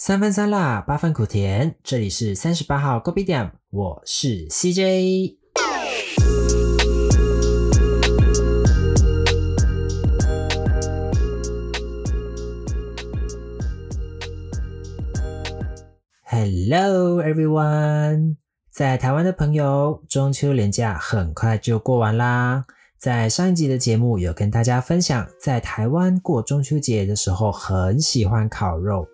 三分酸辣，八分苦甜。这里是三十八号 Gobi 店，我是 CJ。Hello everyone，在台湾的朋友，中秋连假很快就过完啦。在上一集的节目有跟大家分享，在台湾过中秋节的时候很喜欢烤肉。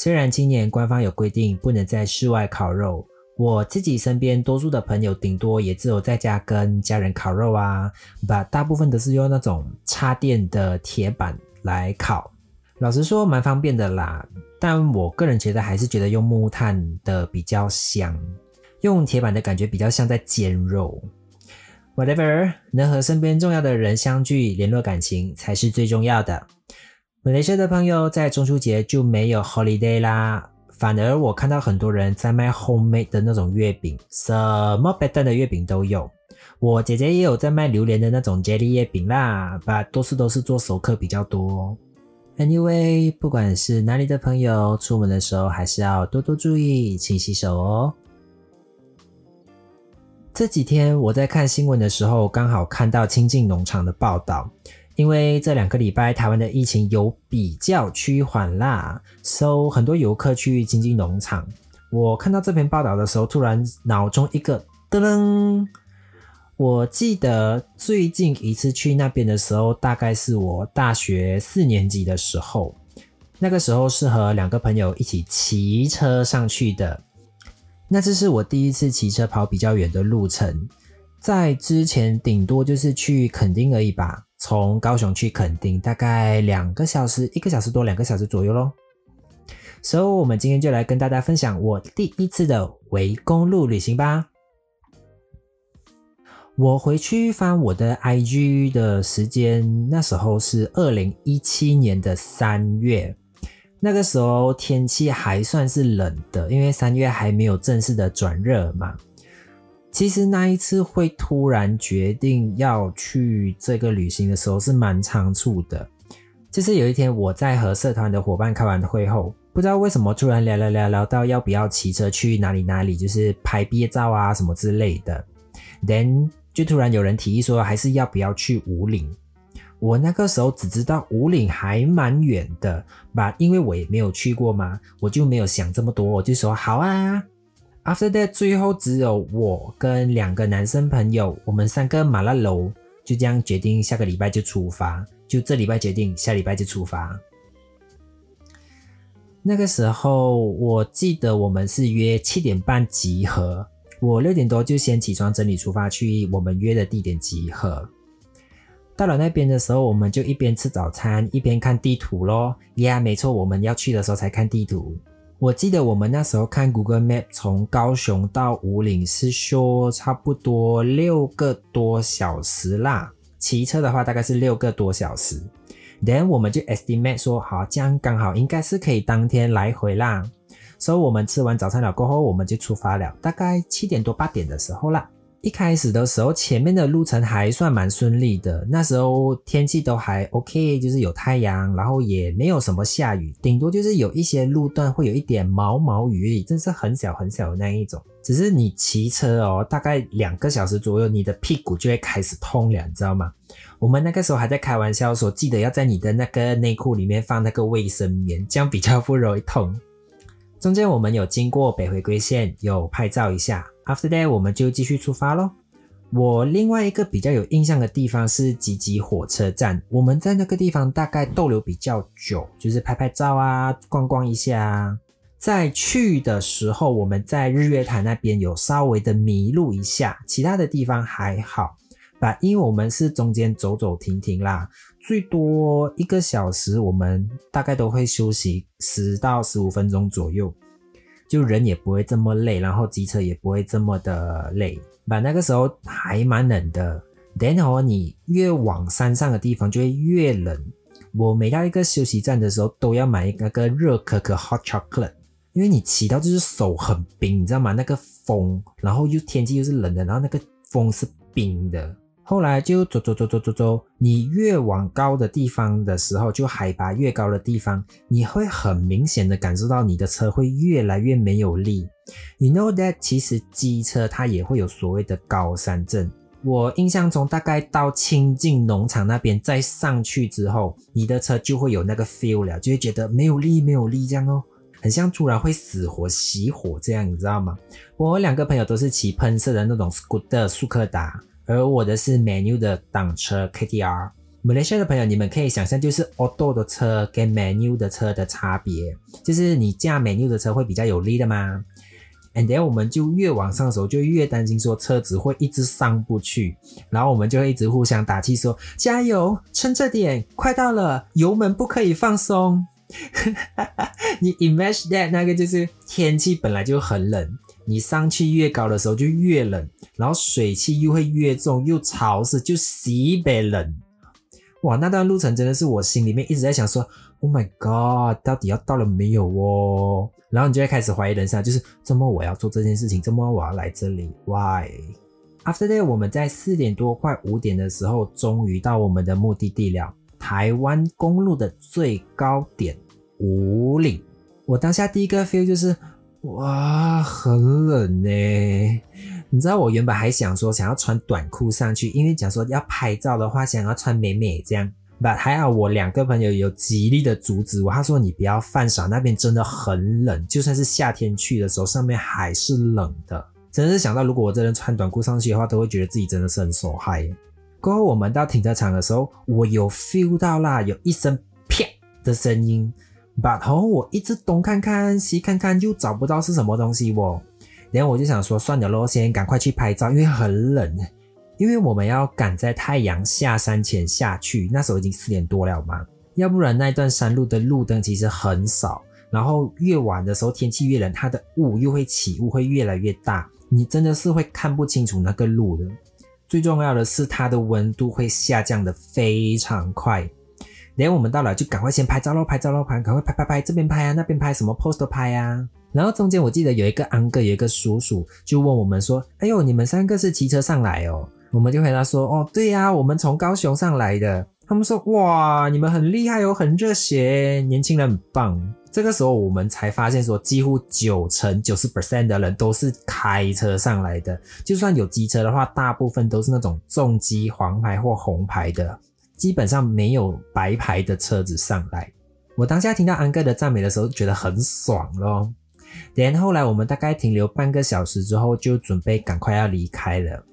虽然今年官方有规定不能在室外烤肉，我自己身边多数的朋友顶多也只有在家跟家人烤肉啊，把大部分都是用那种插电的铁板来烤。老实说，蛮方便的啦。但我个人觉得还是觉得用木炭的比较香，用铁板的感觉比较像在煎肉。Whatever，能和身边重要的人相聚，联络感情才是最重要的。马来西亚的朋友在中秋节就没有 holiday 啦，反而我看到很多人在卖 homemade 的那种月饼，什么 better 的月饼都有。我姐姐也有在卖榴莲的那种 jelly 月饼啦，把多数都是做熟客比较多。Anyway，不管是哪里的朋友，出门的时候还是要多多注意，勤洗手哦。这几天我在看新闻的时候，刚好看到清境农场的报道。因为这两个礼拜台湾的疫情有比较趋缓啦，所以很多游客去经济农场。我看到这篇报道的时候，突然脑中一个噔噔，我记得最近一次去那边的时候，大概是我大学四年级的时候，那个时候是和两个朋友一起骑车上去的。那这是我第一次骑车跑比较远的路程，在之前顶多就是去垦丁而已吧。从高雄去垦丁大概两个小时，一个小时多，两个小时左右咯。所以，我们今天就来跟大家分享我第一次的围公路旅行吧。我回去翻我的 IG 的时间，那时候是二零一七年的三月，那个时候天气还算是冷的，因为三月还没有正式的转热嘛。其实那一次会突然决定要去这个旅行的时候是蛮仓促的。就是有一天我在和社团的伙伴开完会后，不知道为什么突然聊聊聊聊到要不要骑车去哪里哪里，就是拍毕业照啊什么之类的。Then 就突然有人提议说，还是要不要去五岭？我那个时候只知道五岭还蛮远的吧，因为我也没有去过嘛，我就没有想这么多，我就说好啊。After that，最后只有我跟两个男生朋友，我们三个马拉楼就这样决定，下个礼拜就出发。就这礼拜决定，下礼拜就出发。那个时候我记得我们是约七点半集合，我六点多就先起床整理出发去我们约的地点集合。到了那边的时候，我们就一边吃早餐一边看地图咯。呀，没错，我们要去的时候才看地图。我记得我们那时候看 Google Map，从高雄到五岭是说差不多六个多小时啦。骑车的话大概是六个多小时。Then 我们就 estimate 说，好，这样刚好应该是可以当天来回啦。所以我们吃完早餐了过后，我们就出发了，大概七点多八点的时候啦。一开始的时候，前面的路程还算蛮顺利的。那时候天气都还 OK，就是有太阳，然后也没有什么下雨，顶多就是有一些路段会有一点毛毛雨，真是很小很小的那一种。只是你骑车哦，大概两个小时左右，你的屁股就会开始痛了，你知道吗？我们那个时候还在开玩笑说，记得要在你的那个内裤里面放那个卫生棉，这样比较不容易痛。中间我们有经过北回归线，有拍照一下。After that，我们就继续出发喽。我另外一个比较有印象的地方是吉吉火车站，我们在那个地方大概逗留比较久，就是拍拍照啊，逛逛一下。在去的时候，我们在日月潭那边有稍微的迷路一下，其他的地方还好。把，因为我们是中间走走停停啦，最多一个小时，我们大概都会休息十到十五分钟左右。就人也不会这么累，然后机车也不会这么的累。把那个时候还蛮冷的。然后你越往山上的地方就会越冷。我每到一个休息站的时候，都要买那个热可可 （hot chocolate），因为你骑到就是手很冰，你知道吗？那个风，然后又天气又是冷的，然后那个风是冰的，后来就走走走走走走，你越往高的地方的时候，就海拔越高的地方，你会很明显的感受到你的车会越来越没有力。You know that 其实机车它也会有所谓的高山症。我印象中大概到清境农场那边再上去之后，你的车就会有那个 feel 了，就会觉得没有力没有力这样哦，很像突然会死火熄火这样，你知道吗？我两个朋友都是骑喷射的那种 scooter 速克达。而我的是 manual 的挡车 KTR。马来西亚的朋友，你们可以想象，就是 auto 的车跟 manual 的车的差别，就是你驾 manual 的车会比较有力的吗？And then 我们就越往上的时候，就越担心说车子会一直上不去，然后我们就会一直互相打气说加油，撑着点，快到了，油门不可以放松。你 imagine that 那个就是天气本来就很冷。你上去越高的时候就越冷，然后水汽又会越重，又潮湿，就西北冷。哇，那段路程真的是我心里面一直在想说，Oh my god，到底要到了没有哦？然后你就会开始怀疑人生，就是怎么我要做这件事情，怎么我要来这里？Why？After that，我们在四点多快五点的时候，终于到我们的目的地了——台湾公路的最高点五岭。我当下第一个 feel 就是。哇，很冷呢！你知道我原本还想说想要穿短裤上去，因为讲说要拍照的话，想要穿美美这样。But 还好我两个朋友有极力的阻止我，他说你不要犯傻，那边真的很冷，就算是夏天去的时候，上面还是冷的。真是想到如果我真的穿短裤上去的话，都会觉得自己真的是很受害。过后我们到停车场的时候，我有 feel 到啦，有一声啪的声音。把头我一直东看看西看看，就找不到是什么东西哦。然后我就想说，算了咯，先赶快去拍照，因为很冷，因为我们要赶在太阳下山前下去。那时候已经四点多了嘛，要不然那段山路的路灯其实很少。然后越晚的时候天气越冷，它的雾又会起雾，会越来越大，你真的是会看不清楚那个路的。最重要的是，它的温度会下降的非常快。连我们到了就赶快先拍照喽，拍照喽，拍，赶快拍拍拍，这边拍啊，那边拍，什么 pose 都拍啊。然后中间我记得有一个安哥，有一个叔叔就问我们说：“哎呦，你们三个是骑车上来哦？”我们就回答说：“哦，对呀，我们从高雄上来的。”他们说：“哇，你们很厉害哦，很热血，年轻人很棒。”这个时候我们才发现说，几乎九成九十 percent 的人都是开车上来的，就算有机车的话，大部分都是那种重机黄牌或红牌的。基本上没有白牌的车子上来。我当下听到安哥的赞美的时候，觉得很爽咯。然后来我们大概停留半个小时之后，就准备赶快要离开了。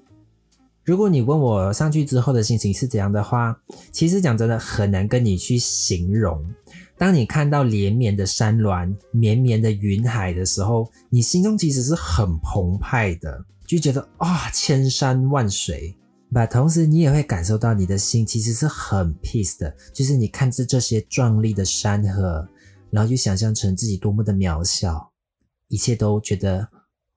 如果你问我上去之后的心情是怎样的话，其实讲真的很难跟你去形容。当你看到连绵的山峦、绵绵的云海的时候，你心中其实是很澎湃的，就觉得啊，千山万水。把同时，你也会感受到你的心其实是很 peace 的，就是你看着这些壮丽的山河，然后就想象成自己多么的渺小，一切都觉得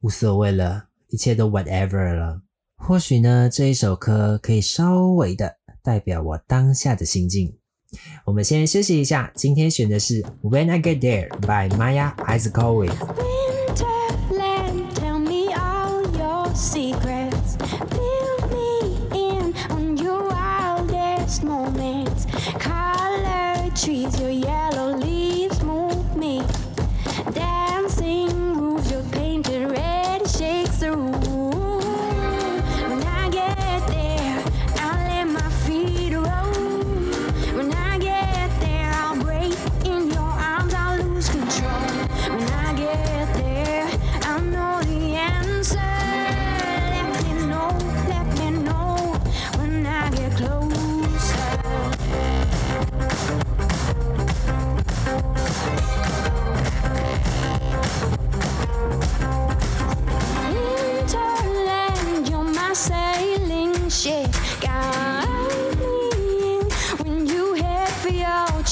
无所谓了，一切都 whatever 了。或许呢，这一首歌可以稍微的代表我当下的心境。我们先休息一下，今天选的是 When I Get There by Maya Izakovic。Trees,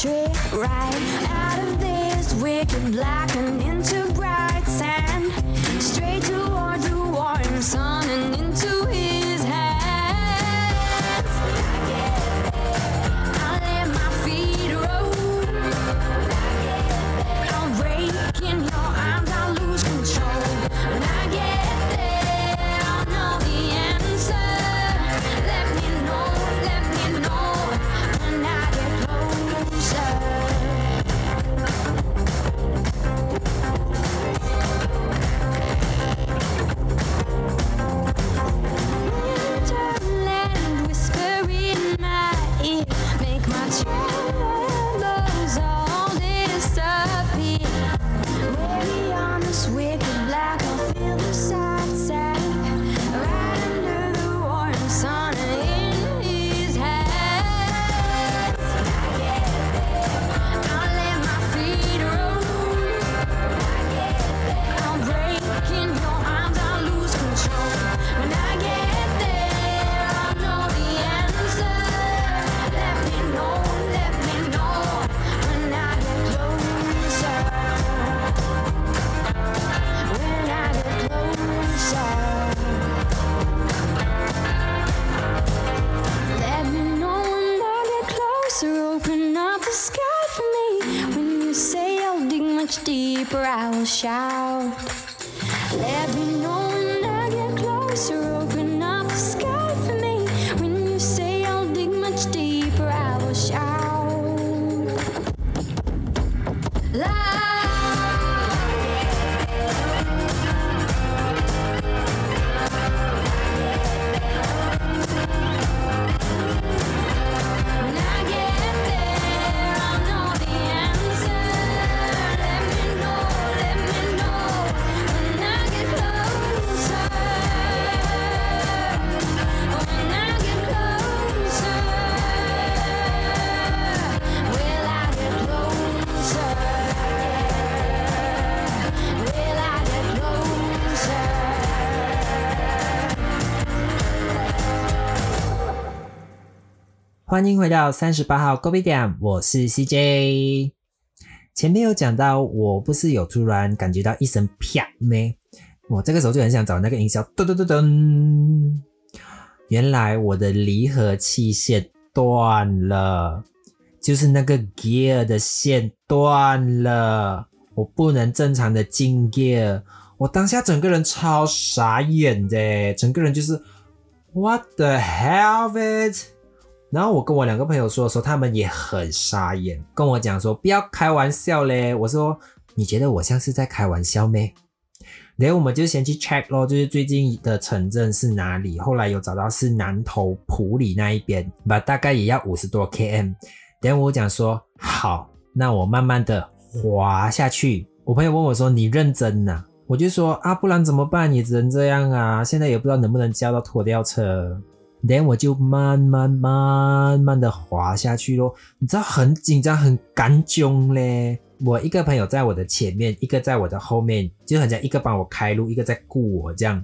trick right out of this wicked black and into bright sand, straight toward the warm sun. 欢迎回到三十八号 Go B 点，我是 CJ。前面有讲到，我不是有突然感觉到一声啪咩？我这个时候就很想找那个音效，噔噔噔噔。原来我的离合器线断了，就是那个 gear 的线断了，我不能正常的进 gear。我当下整个人超傻眼的，整个人就是 What the hell it？然后我跟我两个朋友说的时候，他们也很傻眼，跟我讲说不要开玩笑嘞。我说你觉得我像是在开玩笑咩？然后我们就先去 check 咯，就是最近的城镇是哪里。后来有找到是南投埔里那一边，吧，大概也要五十多 km。然后我讲说好，那我慢慢的滑下去。我朋友问我说你认真呐、我就说啊，不然怎么办？也只能这样啊。现在也不知道能不能叫到拖吊车。然后我就慢慢慢慢的滑下去咯，你知道很紧张很干囧嘞。我一个朋友在我的前面，一个在我的后面，就好像一个帮我开路，一个在顾我这样。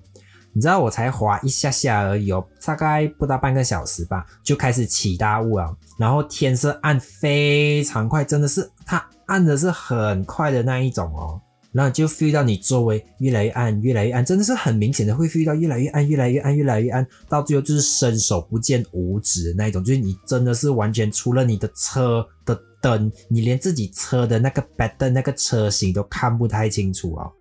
你知道我才滑一下下而已哦，大概不到半个小时吧，就开始起大雾了。然后天色暗非常快，真的是它暗的是很快的那一种哦。然后就 feel 到你周围越来越暗，越来越暗，真的是很明显的会 feel 到越来越暗，越来越暗，越来越暗，到最后就是伸手不见五指的那一种，就是你真的是完全除了你的车的灯，你连自己车的那个 b 的那个车型都看不太清楚哦。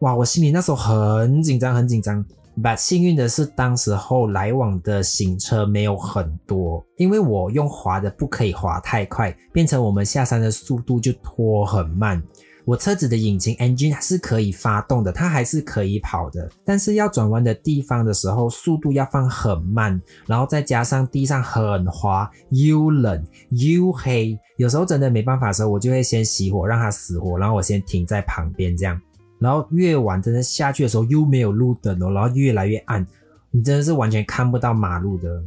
哇，我心里那时候很紧张，很紧张。but 幸运的是，当时候来往的行车没有很多，因为我用滑的不可以滑太快，变成我们下山的速度就拖很慢。我车子的引擎 engine 是可以发动的，它还是可以跑的，但是要转弯的地方的时候，速度要放很慢，然后再加上地上很滑，又冷又黑，有时候真的没办法的时候，我就会先熄火让它死火，然后我先停在旁边这样，然后越晚真的下去的时候又没有路灯哦，然后越来越暗，你真的是完全看不到马路的。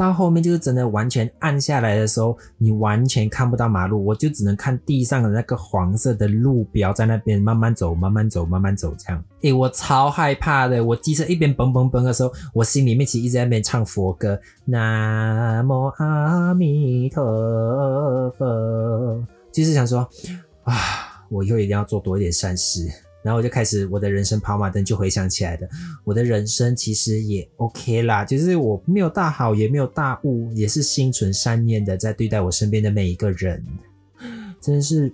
到后面就是真的完全暗下来的时候，你完全看不到马路，我就只能看地上的那个黄色的路标在那边慢慢走，慢慢走，慢慢走这样。诶，我超害怕的，我机车一边嘣嘣嘣的时候，我心里面其实一直在那边唱佛歌，南无阿弥陀佛，就是想说啊，我以后一定要做多一点善事。然后我就开始我的人生跑马灯就回想起来的，我的人生其实也 OK 啦，就是我没有大好也没有大悟，也是心存善念的在对待我身边的每一个人，真的是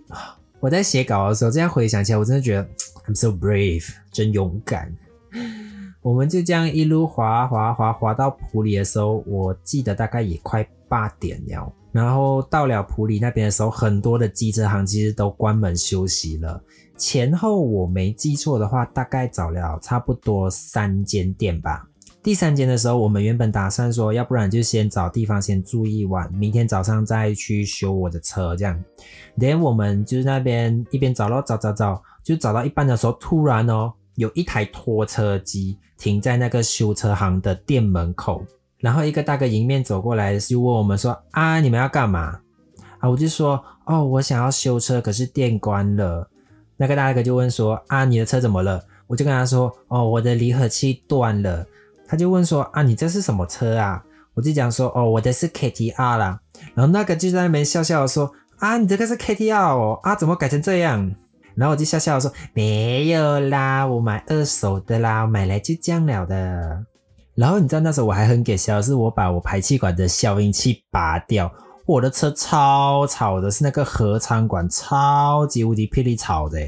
我在写稿的时候这样回想起来，我真的觉得 I'm so brave，真勇敢。我们就这样一路滑滑滑滑到普里的时候，我记得大概也快八点了。然后到了普里那边的时候，很多的机车行其实都关门休息了。前后我没记错的话，大概找了差不多三间店吧。第三间的时候，我们原本打算说，要不然就先找地方先住一晚，明天早上再去修我的车这样。连我们就是那边一边找咯，找找找，就找到一半的时候，突然哦，有一台拖车机停在那个修车行的店门口，然后一个大哥迎面走过来，就问我们说：“啊，你们要干嘛？”啊，我就说：“哦，我想要修车，可是店关了。”那个大哥就问说：“啊，你的车怎么了？”我就跟他说：“哦，我的离合器断了。”他就问说：“啊，你这是什么车啊？”我就讲说：“哦，我的是 KTR 啦。”然后那个就在那边笑笑说：“啊，你这个是 KTR 哦，啊，怎么改成这样？”然后我就笑笑说：“没有啦，我买二手的啦，买来就这样了的。”然后你知道那时候我还很给笑，是我把我排气管的消音器拔掉，我的车超吵的，是那个合唱馆超级无敌霹雳吵的。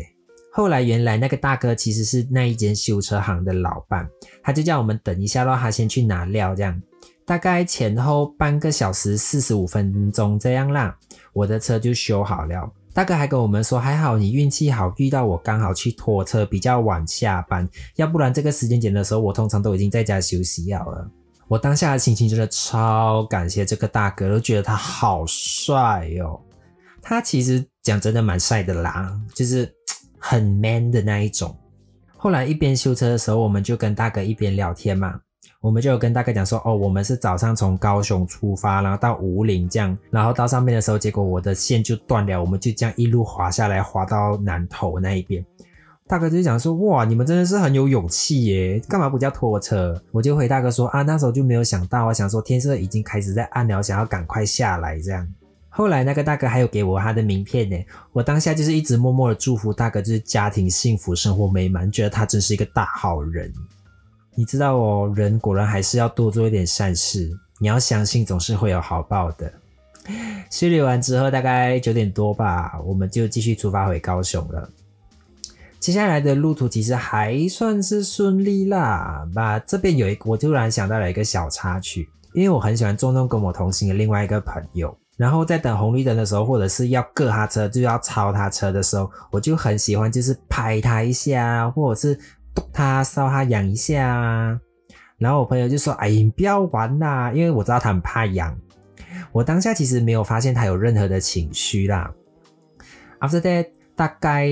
后来原来那个大哥其实是那一间修车行的老板，他就叫我们等一下，让他先去拿料，这样大概前后半个小时四十五分钟这样啦，我的车就修好了。大哥还跟我们说，还好你运气好，遇到我刚好去拖车，比较晚下班，要不然这个时间点的时候，我通常都已经在家休息好了。我当下的心情真的超感谢这个大哥，都觉得他好帅哦。他其实讲真的蛮帅的啦，就是很 man 的那一种。后来一边修车的时候，我们就跟大哥一边聊天嘛。我们就有跟大哥讲说，哦，我们是早上从高雄出发，然后到五岭这样，然后到上面的时候，结果我的线就断了，我们就这样一路滑下来，滑到南头那一边。大哥就讲说，哇，你们真的是很有勇气耶，干嘛不叫拖车？我就回大哥说，啊，那时候就没有想到，我想说天色已经开始在暗了，想要赶快下来这样。后来那个大哥还有给我他的名片呢，我当下就是一直默默的祝福大哥，就是家庭幸福，生活美满，觉得他真是一个大好人。你知道哦，人果然还是要多做一点善事。你要相信，总是会有好报的。修理完之后，大概九点多吧，我们就继续出发回高雄了。接下来的路途其实还算是顺利啦。吧，这边有一个，我突然想到了一个小插曲，因为我很喜欢重重跟我同行的另外一个朋友，然后在等红绿灯的时候，或者是要过他车就要超他车的时候，我就很喜欢就是拍他一下，或者是。他搔他痒一下，然后我朋友就说：“哎，你不要玩啦，因为我知道他很怕痒。”我当下其实没有发现他有任何的情绪啦。After that，大概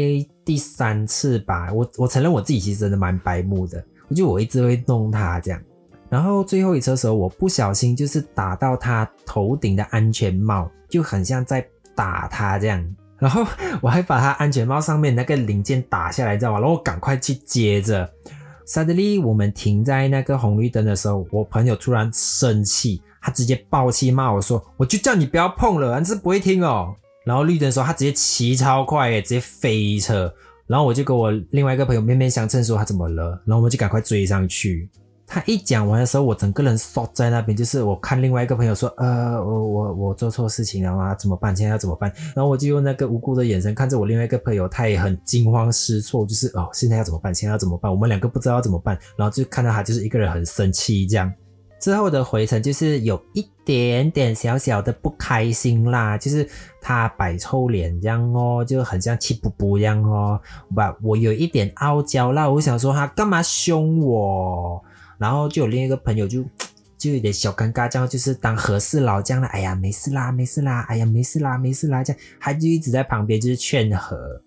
第三次吧，我我承认我自己其实真的蛮白目的，我就我一直会弄他这样。然后最后一车的时候，我不小心就是打到他头顶的安全帽，就很像在打他这样。然后 我还把他安全帽上面那个零件打下来，知道吗？然后我赶快去接着。Suddenly，我们停在那个红绿灯的时候，我朋友突然生气，他直接爆气骂我说：“我就叫你不要碰了，你是不会听哦。”然后绿灯的时候，他直接骑超快，直接飞车。然后我就跟我另外一个朋友面面相称说他怎么了，然后我们就赶快追上去。他一讲完的时候，我整个人缩在那边，就是我看另外一个朋友说，呃，我我我做错事情了吗？怎么办？现在要怎么办？然后我就用那个无辜的眼神看着我另外一个朋友，他也很惊慌失措，就是哦，现在要怎么办？现在要怎么办？我们两个不知道要怎么办，然后就看到他就是一个人很生气这样。之后的回程就是有一点点小小的不开心啦，就是他摆臭脸这样哦，就很像气不不一样哦。不，我有一点傲娇啦，我想说他干嘛凶我？然后就有另一个朋友就 就有点小尴尬，这样就是当和事佬这样的，哎呀没事啦，没事啦，哎呀没事啦，没事啦，这样他就一直在旁边就是劝和。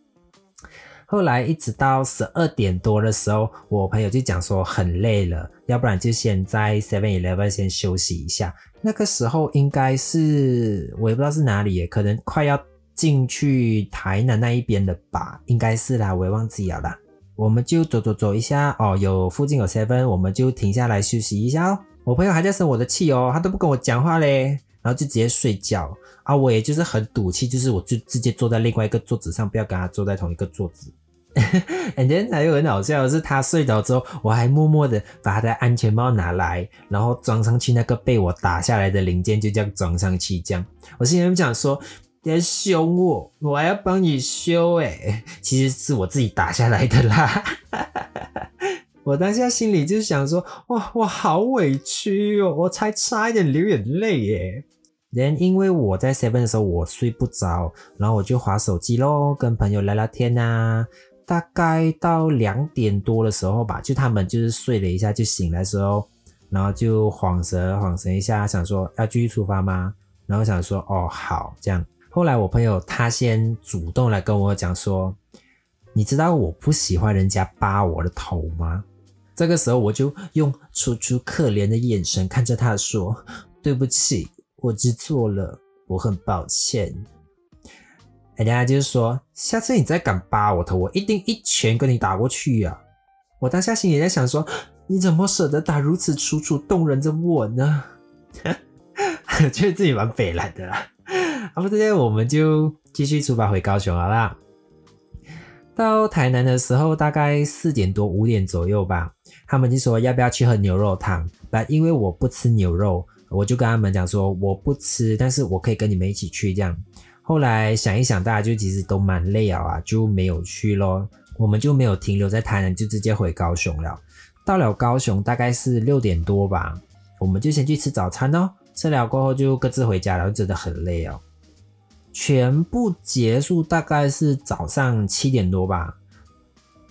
后来一直到十二点多的时候，我朋友就讲说很累了，要不然就先在 Seven Eleven 先休息一下。那个时候应该是我也不知道是哪里，可能快要进去台南那一边的吧，应该是啦，我也忘记了啦。我们就走走走一下哦，有附近有 seven，我们就停下来休息一下哦。我朋友还在生我的气哦，他都不跟我讲话嘞，然后就直接睡觉啊。我也就是很赌气，就是我就直接坐在另外一个桌子上，不要跟他坐在同一个桌子。And then 还有很好笑的是，他睡着之后，我还默默的把他的安全帽拿来，然后装上去那个被我打下来的零件，就这样装上去。这样，我心里想说。别凶我，我还要帮你修诶 其实是我自己打下来的啦。我当下心里就想说，哇，我好委屈哦，我才差一点流眼泪耶。连因为我在 seven 的时候我睡不着，然后我就划手机咯，跟朋友聊聊天啊。大概到两点多的时候吧，就他们就是睡了一下就醒来的时候，然后就晃神晃神一下，想说要继续出发吗？然后想说，哦，好，这样。后来我朋友他先主动来跟我讲说，你知道我不喜欢人家扒我的头吗？这个时候我就用楚楚可怜的眼神看着他说：“对不起，我知错了，我很抱歉。”人家就是说，下次你再敢扒我头，我一定一拳跟你打过去呀！我当下心里在想说，你怎么舍得打如此楚楚动人的我呢？觉得自己蛮北蓝的啦。啊，不，这些我们就继续出发回高雄好啦。到台南的时候，大概四点多五点左右吧。他们就说要不要去喝牛肉汤？但因为我不吃牛肉，我就跟他们讲说我不吃，但是我可以跟你们一起去这样。后来想一想，大家就其实都蛮累啊，就没有去咯。我们就没有停留在台南，就直接回高雄了。到了高雄大概是六点多吧，我们就先去吃早餐哦。吃了过后就各自回家了，真的很累哦。全部结束大概是早上七点多吧，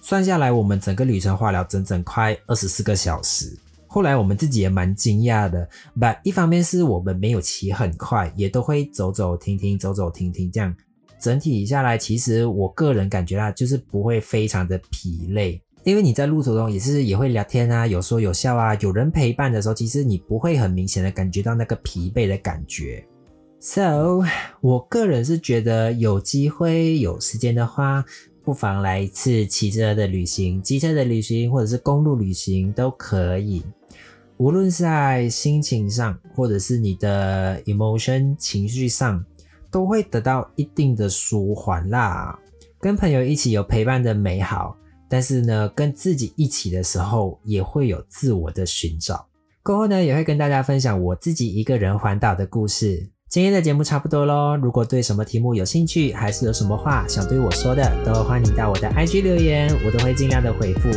算下来我们整个旅程花了整整快二十四个小时。后来我们自己也蛮惊讶的，but 一方面是我们没有骑很快，也都会走走停停，走走停停这样。整体下来，其实我个人感觉啊，就是不会非常的疲累，因为你在路途中也是也会聊天啊，有说有笑啊，有人陪伴的时候，其实你不会很明显的感觉到那个疲惫的感觉。So，我个人是觉得有机会有时间的话，不妨来一次骑车的旅行、机车的旅行，或者是公路旅行都可以。无论是在心情上，或者是你的 emotion 情绪上，都会得到一定的舒缓啦。跟朋友一起有陪伴的美好，但是呢，跟自己一起的时候，也会有自我的寻找。过后呢，也会跟大家分享我自己一个人环岛的故事。今天的节目差不多喽。如果对什么题目有兴趣，还是有什么话想对我说的，都欢迎到我的 IG 留言，我都会尽量的回复。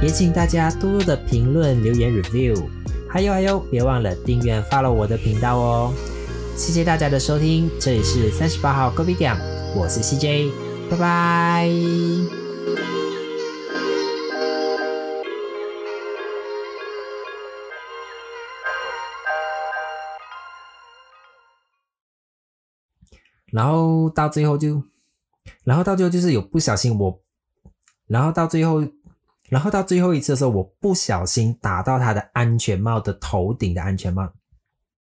也请大家多多的评论、留言、review。还有还有，别忘了订阅、follow 我的频道哦。谢谢大家的收听，这里是三十八号 Go B 点，我是 CJ，拜拜。然后到最后就，然后到最后就是有不小心我，然后到最后，然后到最后一次的时候，我不小心打到他的安全帽的头顶的安全帽，